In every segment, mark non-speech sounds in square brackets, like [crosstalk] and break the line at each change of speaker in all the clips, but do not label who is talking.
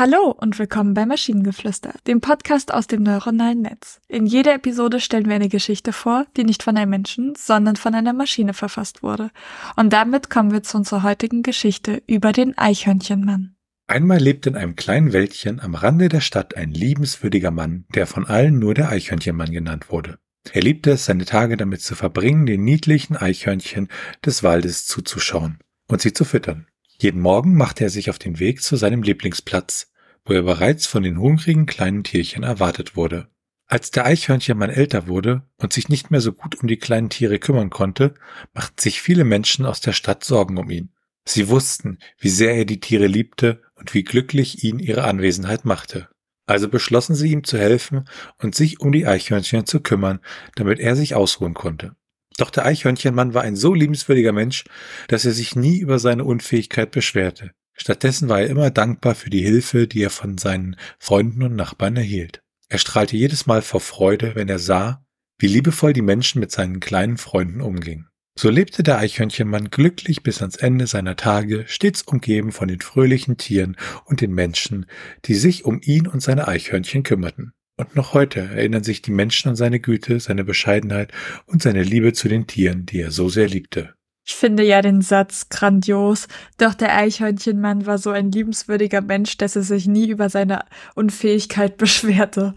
Hallo und willkommen bei Maschinengeflüster, dem Podcast aus dem neuronalen Netz. In jeder Episode stellen wir eine Geschichte vor, die nicht von einem Menschen, sondern von einer Maschine verfasst wurde. Und damit kommen wir zu unserer heutigen Geschichte über den Eichhörnchenmann.
Einmal lebte in einem kleinen Wäldchen am Rande der Stadt ein liebenswürdiger Mann, der von allen nur der Eichhörnchenmann genannt wurde. Er liebte es, seine Tage damit zu verbringen, den niedlichen Eichhörnchen des Waldes zuzuschauen und sie zu füttern. Jeden Morgen machte er sich auf den Weg zu seinem Lieblingsplatz, wo er bereits von den hungrigen kleinen Tierchen erwartet wurde. Als der Eichhörnchenmann älter wurde und sich nicht mehr so gut um die kleinen Tiere kümmern konnte, machten sich viele Menschen aus der Stadt Sorgen um ihn. Sie wussten, wie sehr er die Tiere liebte und wie glücklich ihn ihre Anwesenheit machte. Also beschlossen sie ihm zu helfen und sich um die Eichhörnchen zu kümmern, damit er sich ausruhen konnte. Doch der Eichhörnchenmann war ein so liebenswürdiger Mensch, dass er sich nie über seine Unfähigkeit beschwerte. Stattdessen war er immer dankbar für die Hilfe, die er von seinen Freunden und Nachbarn erhielt. Er strahlte jedes Mal vor Freude, wenn er sah, wie liebevoll die Menschen mit seinen kleinen Freunden umgingen. So lebte der Eichhörnchenmann glücklich bis ans Ende seiner Tage, stets umgeben von den fröhlichen Tieren und den Menschen, die sich um ihn und seine Eichhörnchen kümmerten. Und noch heute erinnern sich die Menschen an seine Güte, seine Bescheidenheit und seine Liebe zu den Tieren, die er so sehr liebte.
Ich finde ja den Satz grandios. Doch der Eichhörnchenmann war so ein liebenswürdiger Mensch, dass er sich nie über seine Unfähigkeit [laughs] beschwerte.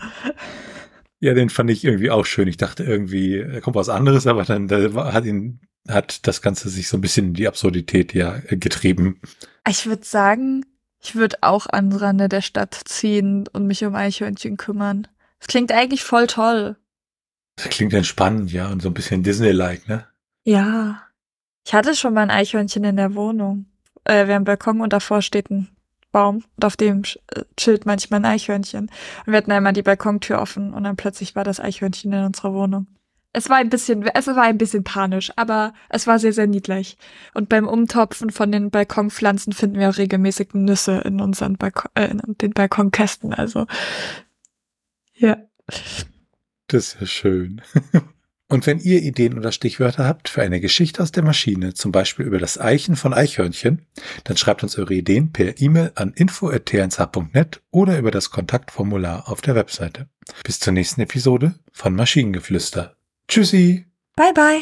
Ja, den fand ich irgendwie auch schön. Ich dachte irgendwie, er kommt was anderes, aber dann da hat ihn hat das Ganze sich so ein bisschen in die Absurdität ja getrieben.
Ich würde sagen, ich würde auch an Rande der Stadt ziehen und mich um Eichhörnchen kümmern. Das klingt eigentlich voll toll.
Das klingt entspannend, ja, und so ein bisschen Disney-like, ne?
Ja. Ich hatte schon mal ein Eichhörnchen in der Wohnung. Äh, wir haben einen Balkon und davor steht ein Baum und auf dem äh, chillt manchmal ein Eichhörnchen. Und wir hatten einmal die Balkontür offen und dann plötzlich war das Eichhörnchen in unserer Wohnung. Es war ein bisschen, es war ein bisschen panisch, aber es war sehr, sehr niedlich. Und beim Umtopfen von den Balkonpflanzen finden wir auch regelmäßig Nüsse in unseren Balkon, äh, in den Balkonkästen. Also, ja.
Das ist ja schön. [laughs] Und wenn ihr Ideen oder Stichwörter habt für eine Geschichte aus der Maschine, zum Beispiel über das Eichen von Eichhörnchen, dann schreibt uns eure Ideen per E-Mail an info.tnsh.net oder über das Kontaktformular auf der Webseite. Bis zur nächsten Episode von Maschinengeflüster. Tschüssi.
Bye bye.